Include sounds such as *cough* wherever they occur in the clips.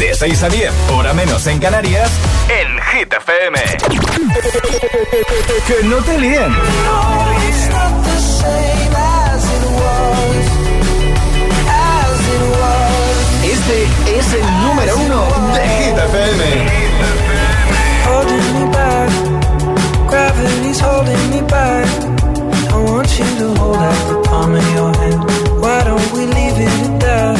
De 6 a 10, hora menos en Canarias, en Hit FM. que no te líen. Este es el número uno de Hit FM. holding me back. Gravity's holding me back. I want you to hold out the palm of your hand. Why don't we leave it at that?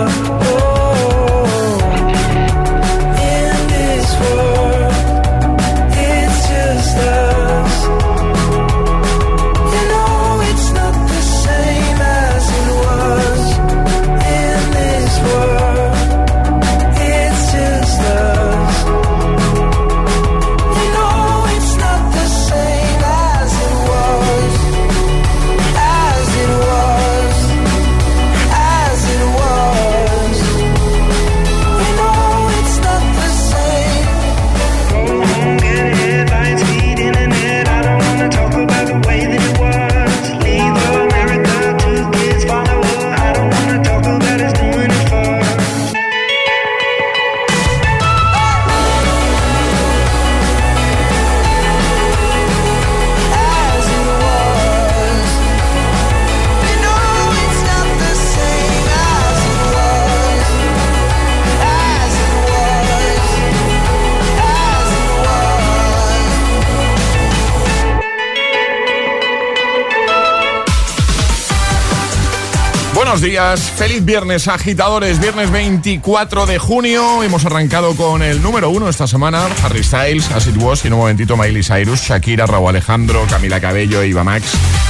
Buenos días, feliz viernes agitadores, viernes 24 de junio. Hemos arrancado con el número uno esta semana, Harry Styles, As It Was, y en un momentito Miley Cyrus, Shakira, Raúl Alejandro, Camila Cabello, Eva Max,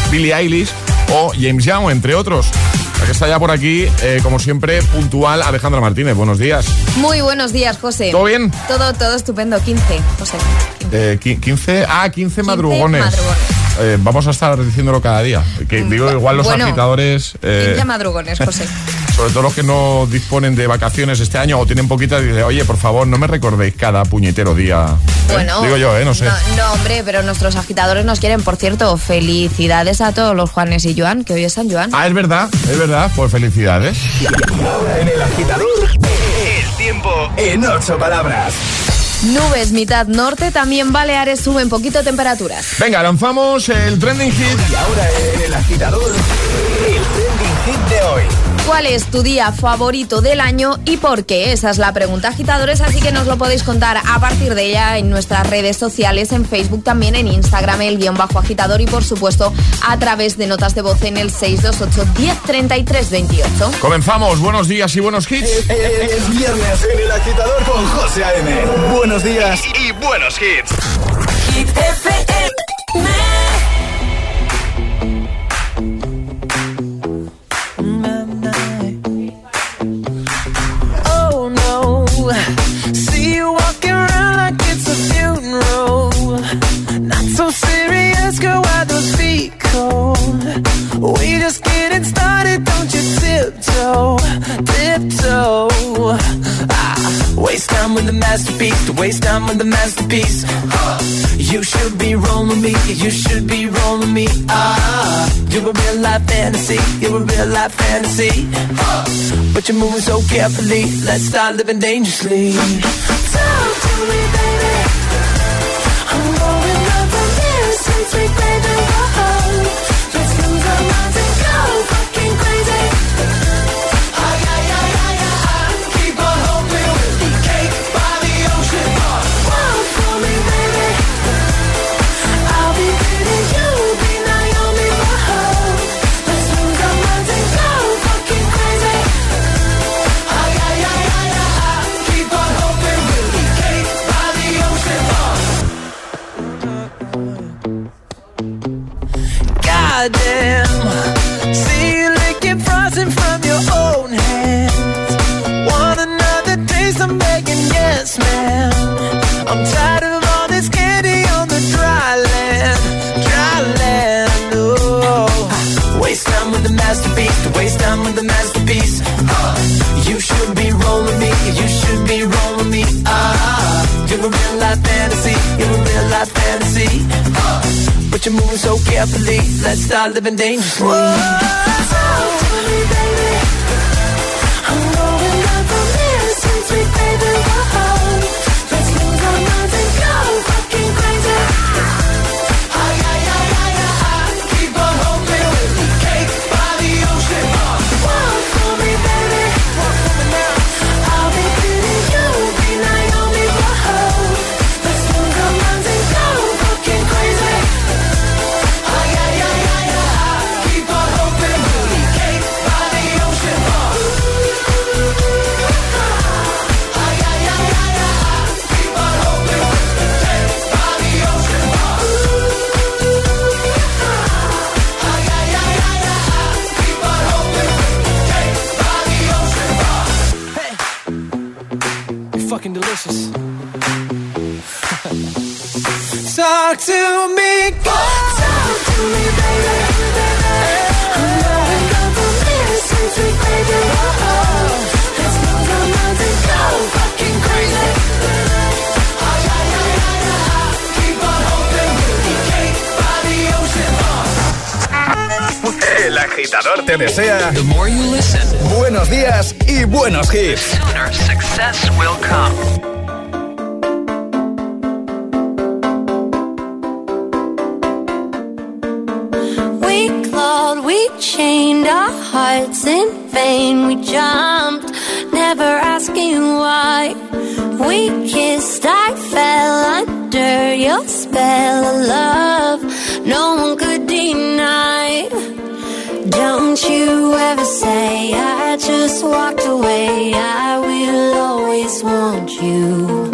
Billie Eilish o James Young, entre otros. La que está ya por aquí, eh, como siempre, puntual, Alejandra Martínez. Buenos días. Muy buenos días, José. ¿Todo bien? Todo, todo estupendo. 15, José. Eh, qui- 15, ah, 15 madrugones. madrugones. Eh, vamos a estar diciéndolo cada día. Que digo, igual los Bueno, agitadores. eh, 15 madrugones, José. *laughs* sobre todo los que no disponen de vacaciones este año o tienen poquitas, dice, oye, por favor, no me recordéis cada puñetero día. ¿Eh? Bueno, Digo yo, ¿eh? No sé. No, no, hombre, pero nuestros agitadores nos quieren. Por cierto, felicidades a todos los Juanes y Joan, que hoy es San Joan. Ah, es verdad, es verdad. Pues felicidades. En el agitador, el tiempo en ocho palabras. Nubes, mitad norte, también Baleares suben poquito temperaturas. Venga, lanzamos el trending hit. Y ahora el agitador, hit de hoy. ¿Cuál es tu día favorito del año y por qué? Esa es la pregunta, agitadores, así que nos lo podéis contar a partir de ella en nuestras redes sociales, en Facebook, también en Instagram, el guion bajo agitador y por supuesto a través de notas de voz en el 628 1033 28. Comenzamos. Buenos días y buenos hits. Es viernes en el agitador con José A.M. Buenos días y, y buenos hits. Hit FM. tiptoe, tiptoe. Ah, waste time with the masterpiece, to waste time with the masterpiece. Ah, you should be rolling me, you should be rolling me. Ah, you're a real life fantasy, you're a real life fantasy. Ah, but you're moving so carefully, let's start living dangerously. Talk to me, baby. I'm rolling up on this, sweet, sweet baby. I living dangerously. Whoa. agitador te desea buenos días y buenos hits. We clawed, we chained our hearts in vain. We jumped, never asking why. We kissed, I fell under your spell of love. No one could deny. Don't you ever say I just walked away. I will always want you.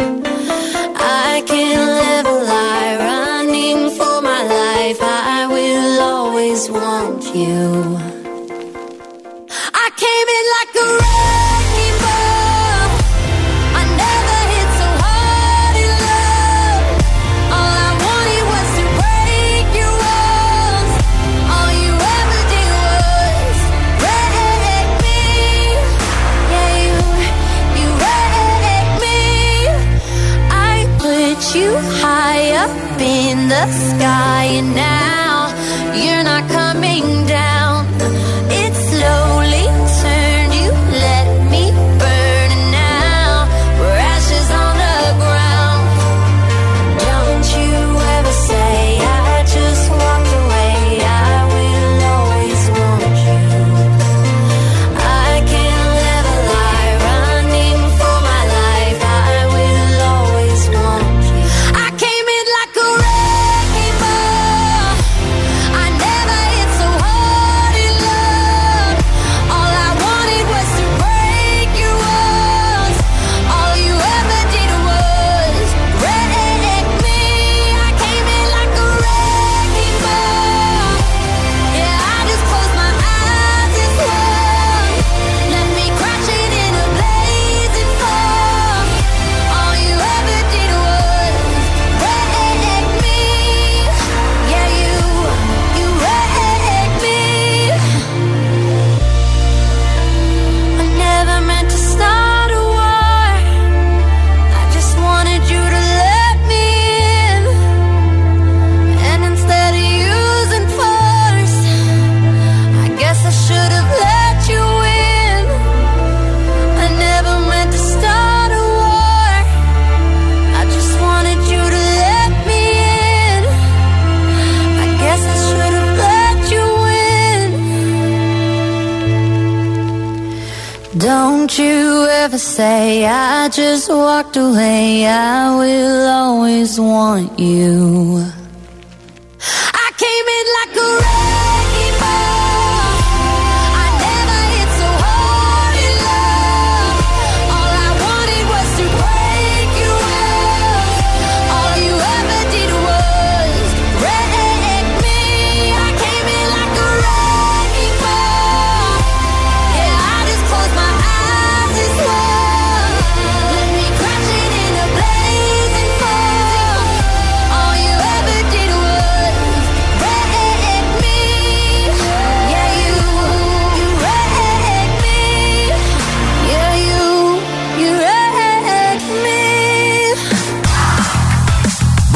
I can't live a lie running for my life. I will always want you. I came in like a sky.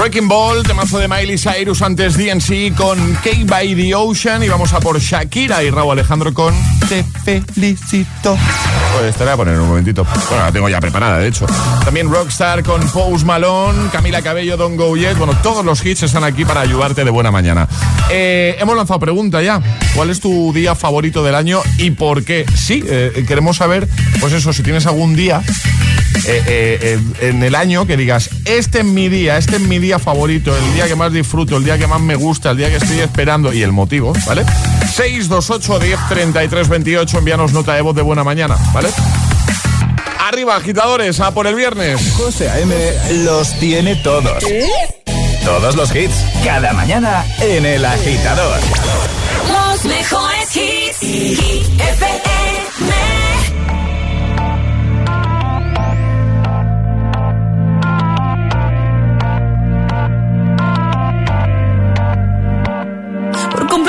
Breaking Ball, temazo de Miley Cyrus antes DNC con Cake by the Ocean y vamos a por Shakira y Raúl Alejandro con Te felicito. Pues voy a poner un momentito. Bueno, la tengo ya preparada, de hecho. También Rockstar con Pose Malone, Camila Cabello, Don't Go Yet. Bueno, todos los hits están aquí para ayudarte de buena mañana. Eh, hemos lanzado pregunta ya. ¿Cuál es tu día favorito del año y por qué? Sí, eh, queremos saber, pues eso, si tienes algún día eh, eh, eh, en el año que digas, este es mi día, este es mi día favorito, el día que más disfruto, el día que más me gusta, el día que estoy esperando y el motivo, ¿vale? 628 10 33 28, envíanos nota de voz de buena mañana, ¿vale? Arriba, agitadores, a por el viernes. José A.M. los tiene todos. Todos los hits, cada mañana en El Agitador. Los mejores hits. Hit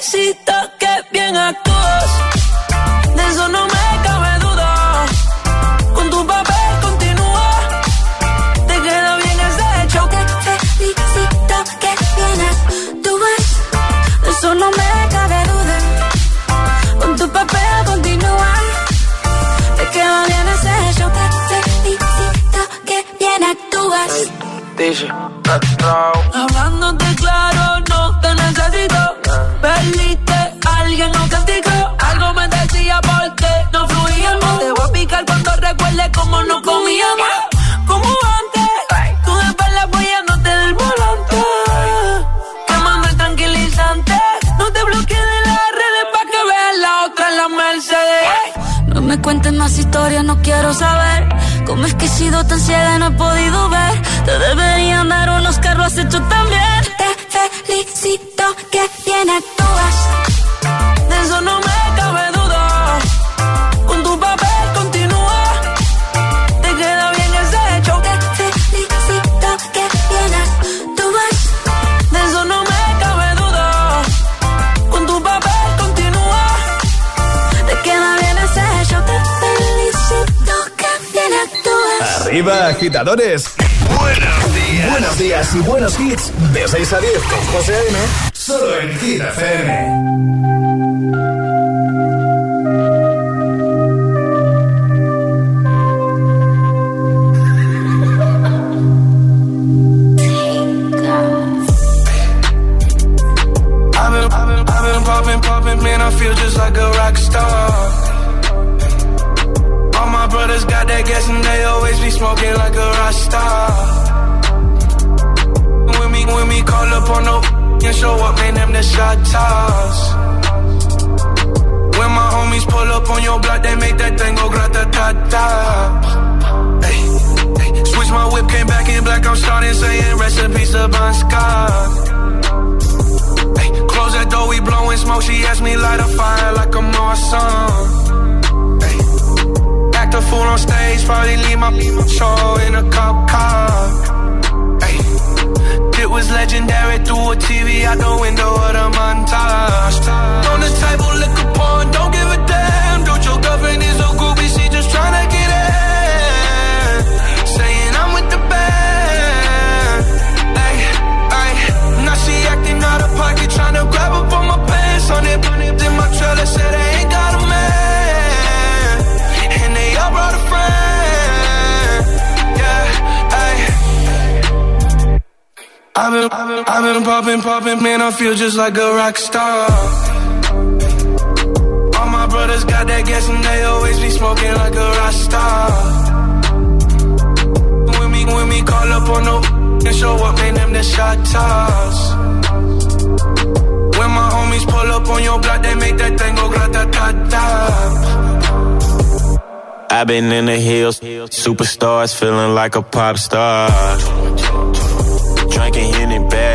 Felicito que bien actúas. De eso no me cabe duda. Con tu papel continúa. Te queda bien ese show que Te felicito que bien actúas. de eso no me cabe duda. Con tu papel continúa. Te queda bien ese show que Te felicito que bien actúas. Hablándote claro, no te necesito. Alguien nos castigó. Algo me decía porque no fluíamos. Te voy a picar cuando recuerde cómo no comíamos. Como antes, tú después apoyándote del volante. Quemando el tranquilizante. No te bloquees de las redes pa' que veas la otra en la Mercedes. No me cuentes más historias, no quiero saber. ¿Cómo es que he sido tan ciega y no he podido ver? Te deberían dar unos carros has hecho también. Que bien actúas. De eso no me cabe duda. Con tu papel continúa. Te queda bien ese show. Te felicito que bien actúas. De eso no me cabe duda. Con tu papel continúa. Te queda bien ese show. Te felicito que bien actúas. Arriba, agitadores. Buenos días. Buenos días y buenos hits. De 6 a 10 con José A.M. Solo en Hit FM. I've been, I've been, I've been popping, popping, man, I feel just like a rock star. All my brothers smoking like a rasta. When when we call up on no and show up, man, them the shot toss. When my homies pull up on your block, they make that thing go grata ta ta. Switch my whip, came back in black, I'm starting saying recipes of Scott. Hey, close that door, we blowing smoke. She asked me light a fire like awesome. Hey, act a fool on stage, probably leave my show in a cop car. Was legendary through a TV out the window of the montage. On the table, liquor porn, don't give a damn. Dude, your girlfriend is a groupie, she just tryna get in. Saying I'm with the band. Ay, ay. Now she acting out of pocket, tryna grab up on my pants. On it, in my trailer, said they ain't got I've been, I've been, popping, popping, man, I feel just like a rock star. All my brothers got that gas and they always be smoking like a rock star. When me, when me call up on no and show up, man, them the shot toss. When my homies pull up on your block, they make that thing go grata ta ta. I've been in the hills, superstars feeling like a pop star.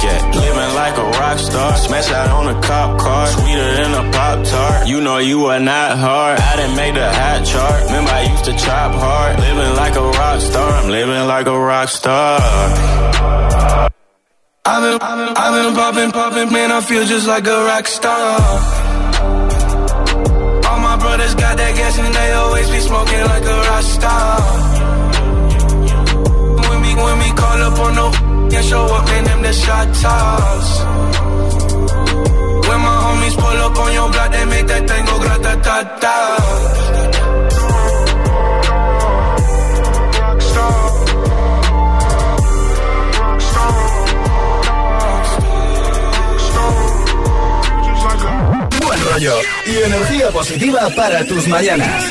get. Living like a rock star, smash out on a cop car, sweeter than a pop tart. You know you are not hard. I didn't make the hot chart. Remember I used to chop hard. Living like a rock star, I'm living like a rock star. I've been, I've been, I've been popping, popping, man, I feel just like a rock star. All my brothers got that gas and they always be smoking like a rock star. When we, when we call up on no and show up, man, them the shot toss. When my homies pull up on your block, they make that thing go grata ta ta. Buen rollo y energía positiva para tus mañanas.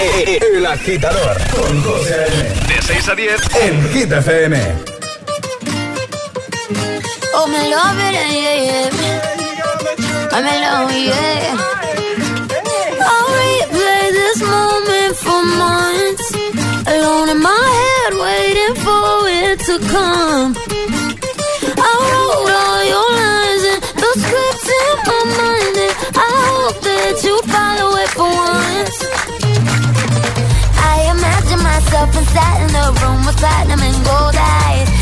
Eh, El agitador con José A.M. De 6 a 10 en Hit FM. Oh, me love it, yeah, yeah. I'm in love, yeah. I'll replay this moment for months. Alone in my head, waiting for it to come. I wrote all your lines and the scripts in my mind, and I hope that you follow it for once. I imagine myself inside in a room with platinum and gold eyes.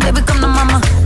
baby, come to mama.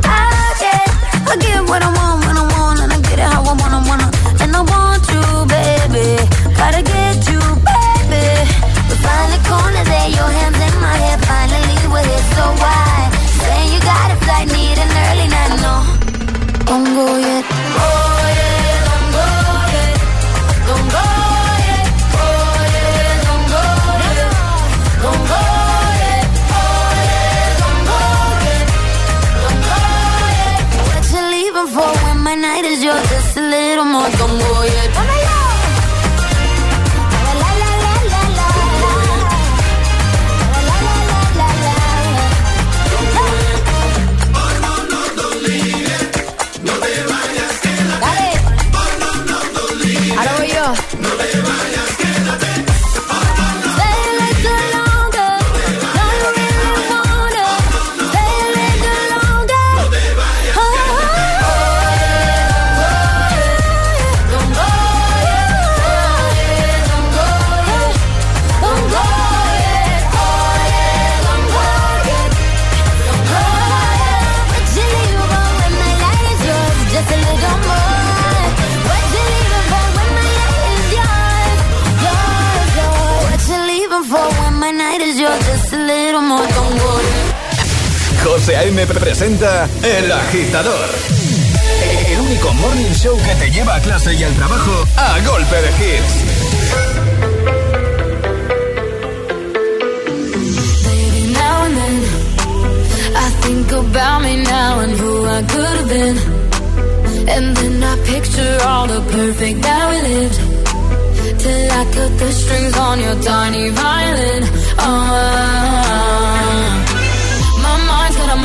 El Agitador. El único morning show que te lleva a clase y al trabajo a golpe de hits. And then I picture all the perfect that we lived. Till I cut the strings on your tiny violin. Oh,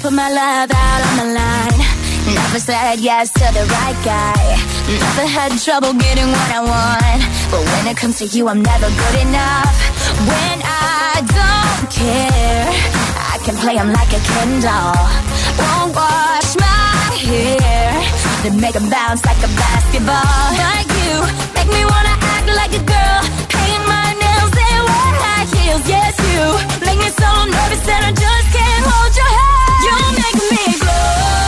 Put my love out on the line. Never said yes to the right guy. Never had trouble getting what I want. But when it comes to you, I'm never good enough. When I don't care, I can play play 'em like a Ken doll. Won't wash my hair, then make 'em bounce like a basketball. Like you, make me wanna act like a girl. Paint my nails and wear high heels. Yes, you make me so nervous that I just can't hold your hand. You make me glow,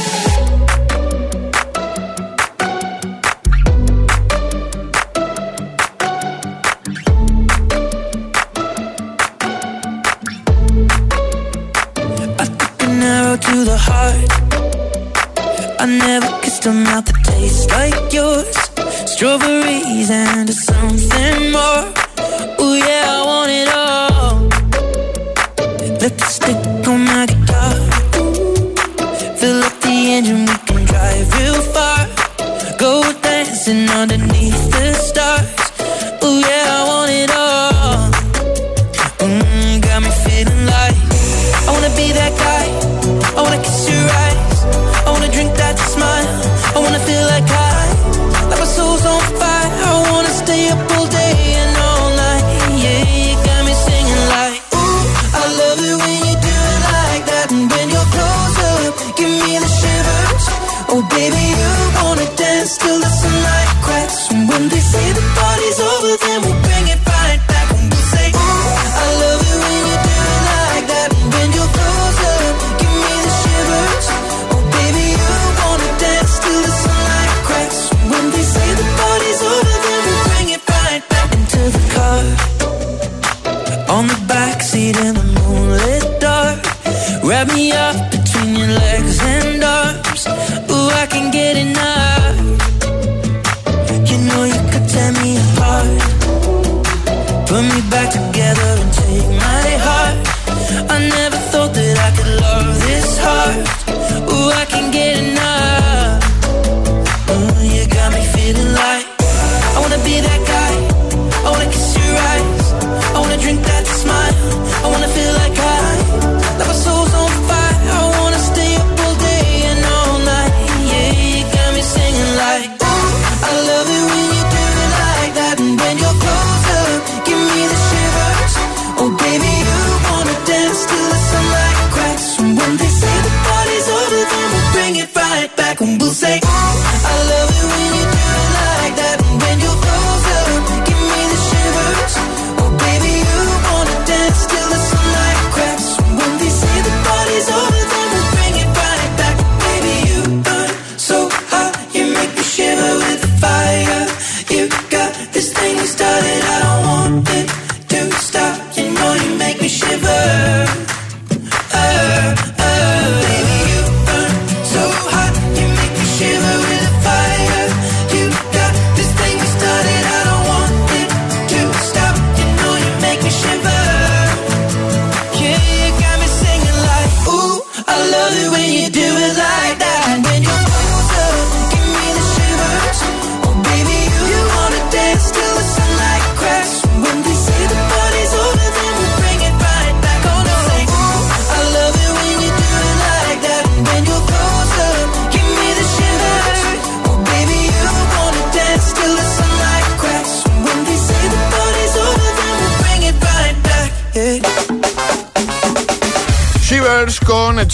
something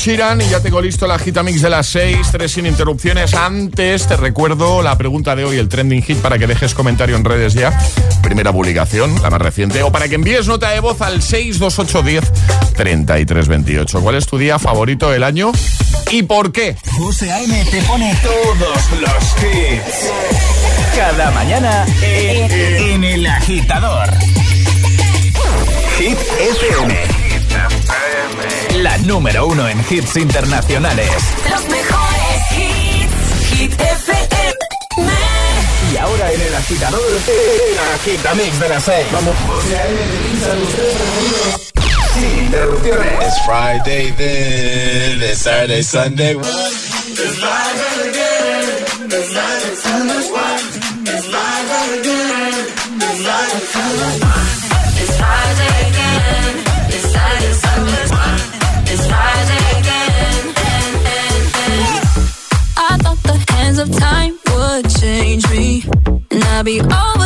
Sheeran y ya tengo listo la gita mix de las 6, 3 sin interrupciones. Antes te recuerdo la pregunta de hoy, el trending hit, para que dejes comentario en redes ya. Primera publicación, la más reciente, o para que envíes nota de voz al 62810 3328. ¿Cuál es tu día favorito del año y por qué? José A.M. te pone todos los hits. Cada mañana en, el agitador. Hit FM. Hit FM la número uno en hits internacionales. Los mejores hits, Hit FM. Y ahora en el agitador, el agitamix de las seis. Vamos. Sin interrupciones. It's Friday then, it's Saturday, Sunday. It's Friday again, it's Friday, Sunday. of time would change me, and I'd be all.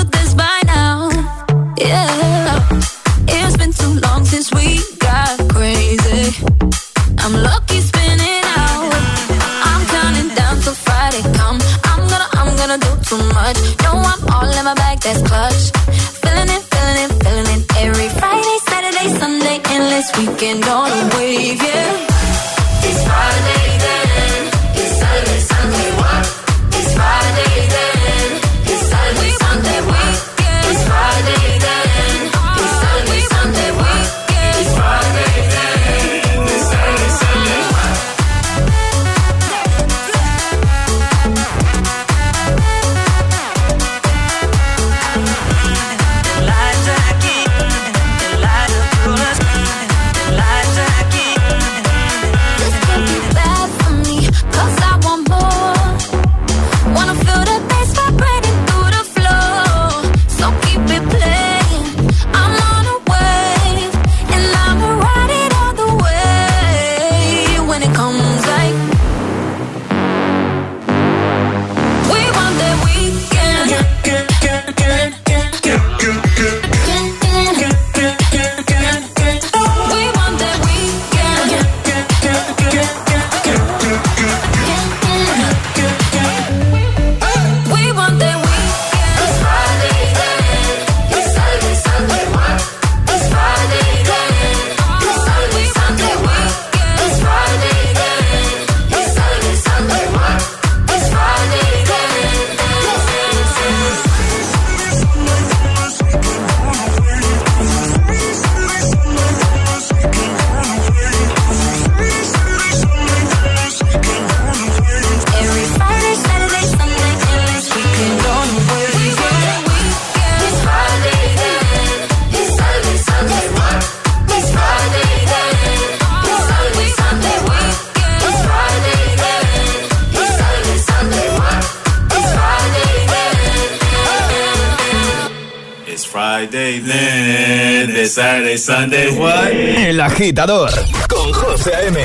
Saturday, Sunday, what? El agitador con José M.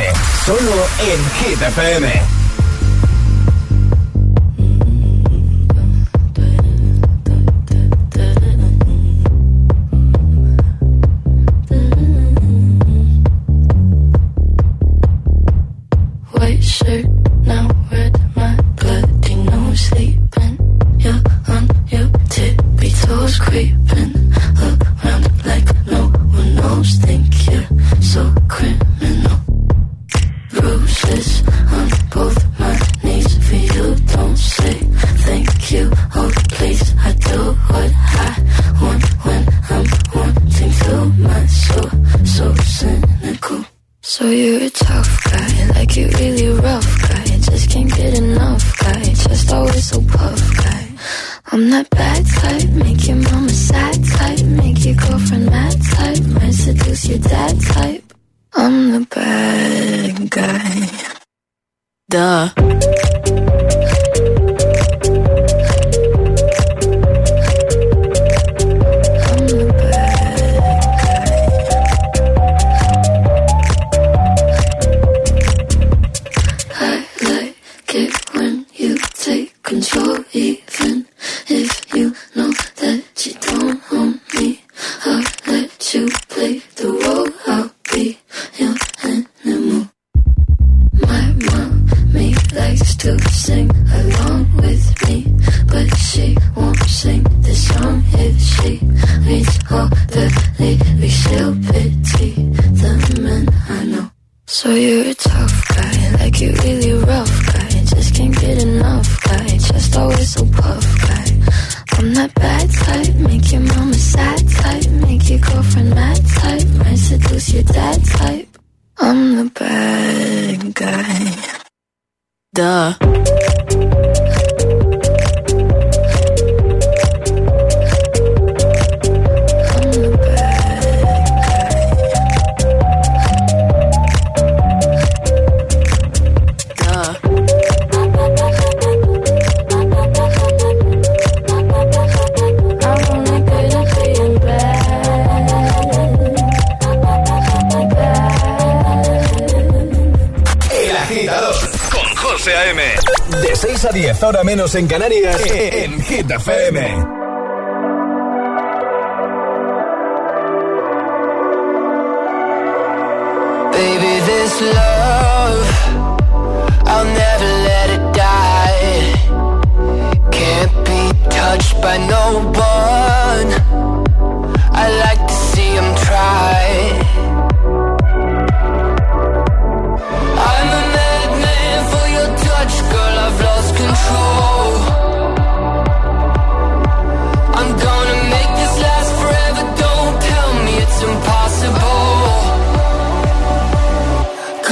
Solo en Hit FM. en Canarias.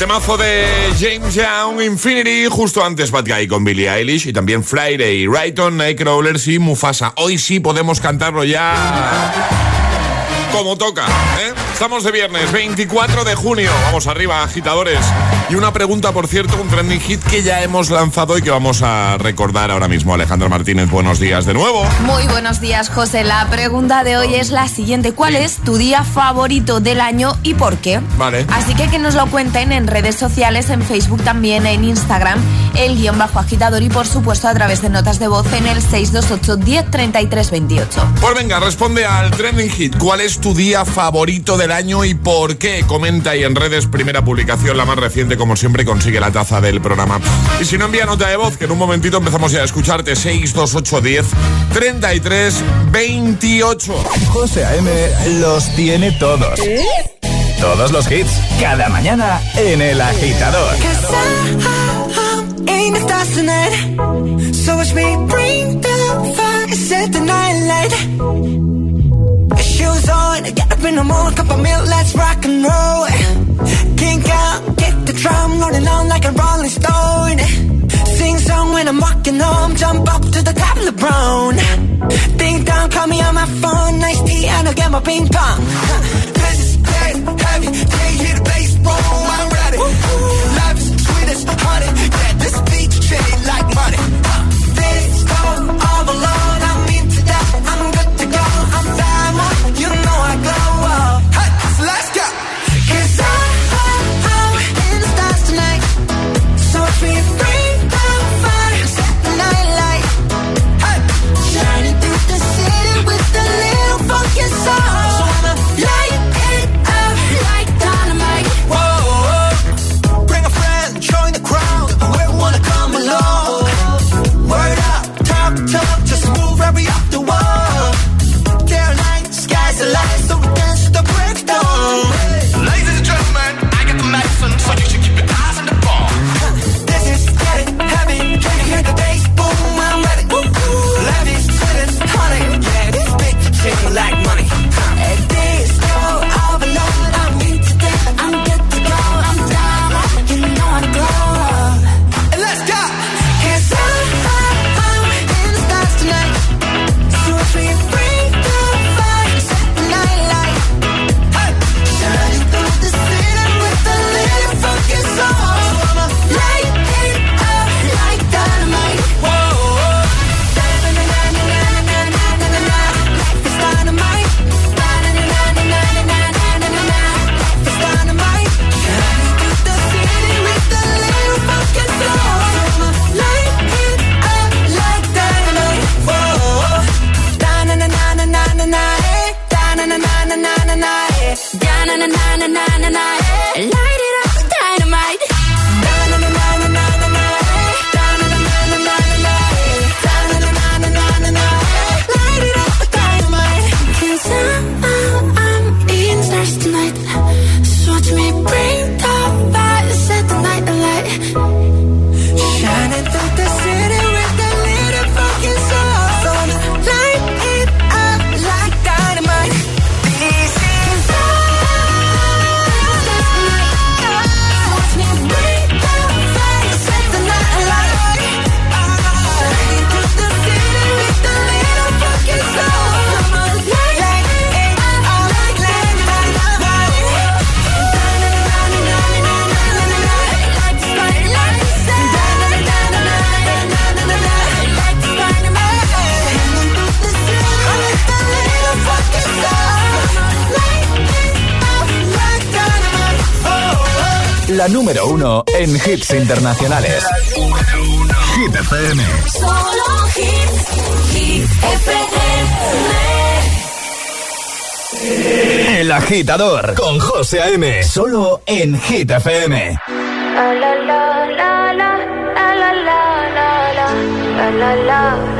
Temazo de James Young, Infinity, justo antes Bad Guy con Billie Eilish y también Friday, Rayton, Nightcrawlers y Mufasa. Hoy sí podemos cantarlo ya como toca, ¿eh? Estamos de viernes, 24 de junio. Vamos arriba, agitadores. Y una pregunta, por cierto, un trending hit que ya hemos lanzado y que vamos a recordar ahora mismo. Alejandro Martínez, buenos días de nuevo. Muy buenos días, José. La pregunta de hoy es la siguiente. ¿Cuál es tu día favorito del año y por qué? Vale. Así que que nos lo cuenten en redes sociales, en Facebook también, en Instagram, el guion bajo agitador y por supuesto a través de notas de voz en el 628 10 33 28. Pues venga, responde al trending hit. ¿Cuál es tu día favorito del año y por qué? Comenta ahí en redes, primera publicación, la más reciente, como siempre, consigue la taza del programa. Y si no, envía nota de voz, que en un momentito empezamos ya a escucharte. 628 10 33 28. José A.M. los tiene todos. Todos los hits, cada mañana en El Agitador. Ain't the stars tonight. So watch me bring the fire, set the night light. Shoes on, get up in the morning, cup of milk, let's rock and roll. Rolling on like a rolling stone. Sing song when I'm walking home, jump up to the top of the brown. Ding dong, call me on my phone, nice tea, and I'll get my ping pong. This is dead heavy, can't hear the bass, boom, I'm ready. Life is sweet as honey, yeah, this beat chain like money. En hits internacionales. Hit FM. Solo hits. Hit FM. El agitador con José A.M. Solo en Hit FM. La la la la la la la la la la la la la la la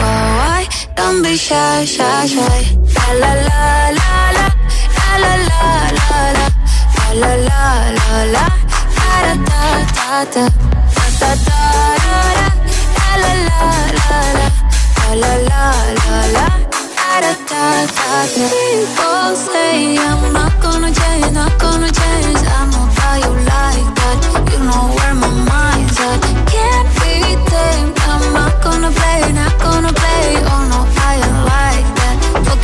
Don't be shy, shy, shy. La la la la la. La la la la la. La la la la la. Da da da da da. Da da da. La la la la la. La la la. Da da da da. People say I'm not gonna change, not gonna change. I know how you like that. You know where my mind's at. Can't be tamed. I'm not gonna play, not gonna play.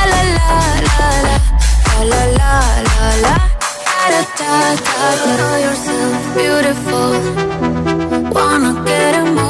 La la la la la. La la la. Da da da da. Know yourself beautiful. Wanna get emotional.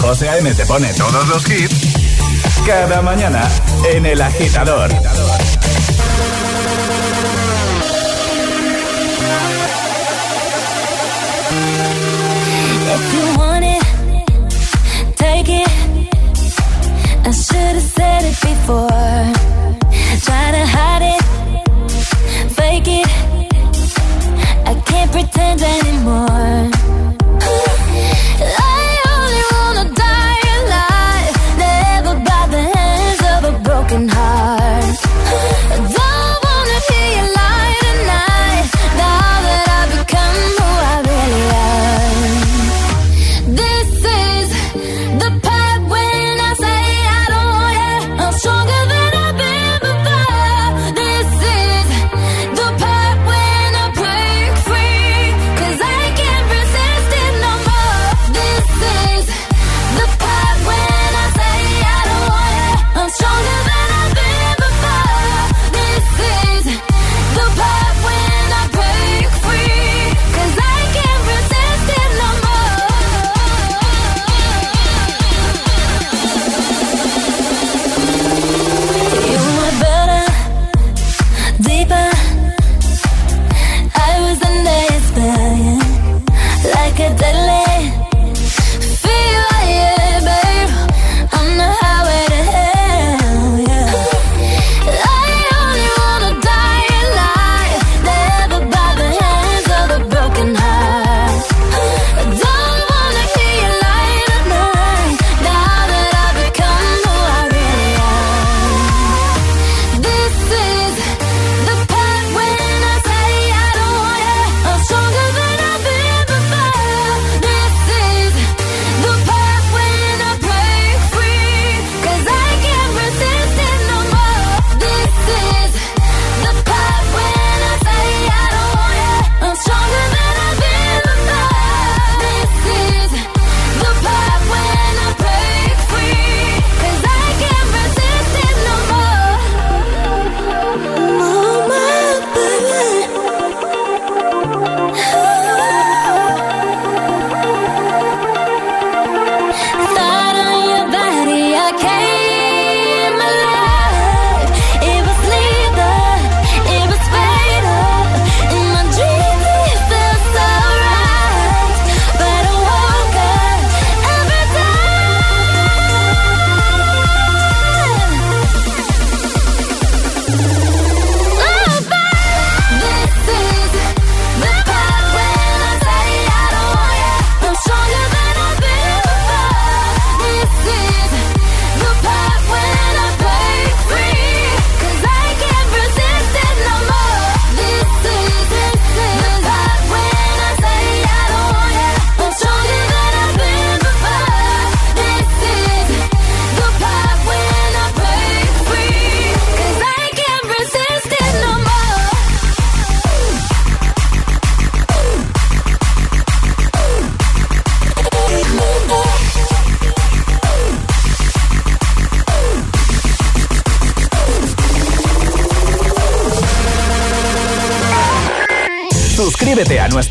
José A.M. te pone todos los hits cada mañana en El Agitador. If you want it, take it. I should have said it before. Try to hide it, it. I can't pretend anymore.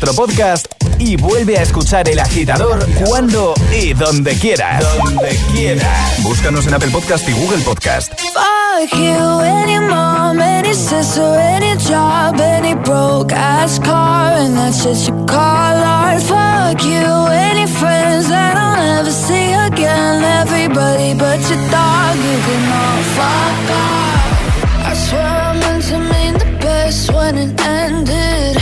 nuestro podcast y vuelve a escuchar El Agitador cuando y donde quieras. Donde quieras. Búscanos en Apple Podcast y Google Podcast. Fuck you, any mom, any sister, any job, any broke ass car, and that's just your call art. Fuck you, any friends that I'll never see again, everybody but your dog, you can all fuck off. I swear I meant to mean the best when it ended.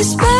this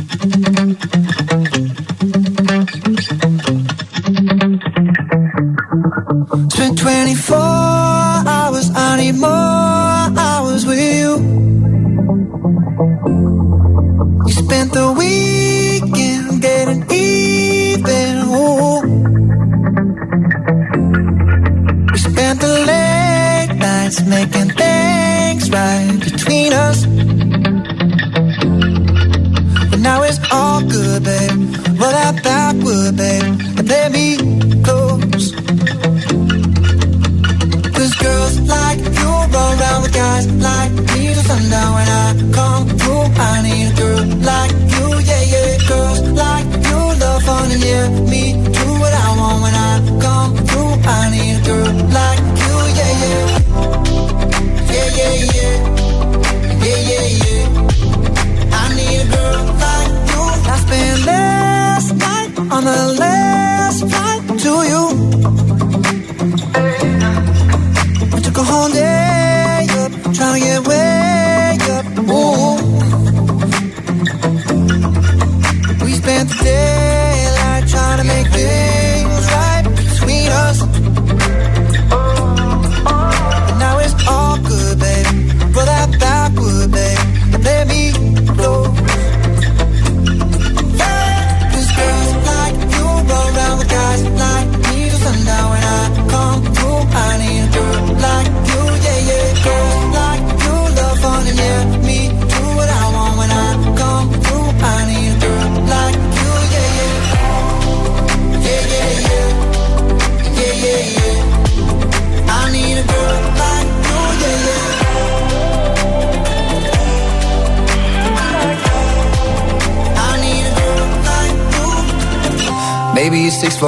making things right.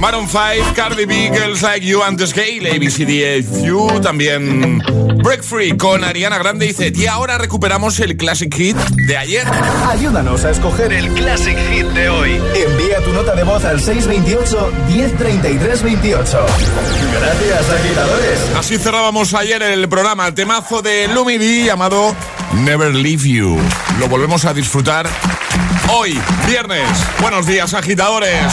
Maroon 5, Cardi B, Girls Like You, antes Gay, ABCDFU, también Break Free con Ariana Grande y Zet. Y ahora recuperamos el Classic Hit de ayer. Ayúdanos a escoger el Classic Hit de hoy. Envía tu nota de voz al 628 1033 28. Gracias, agitadores. Así cerrábamos ayer el programa, temazo de Lumidi llamado Never Leave You. Lo volvemos a disfrutar hoy, viernes. Buenos días, agitadores.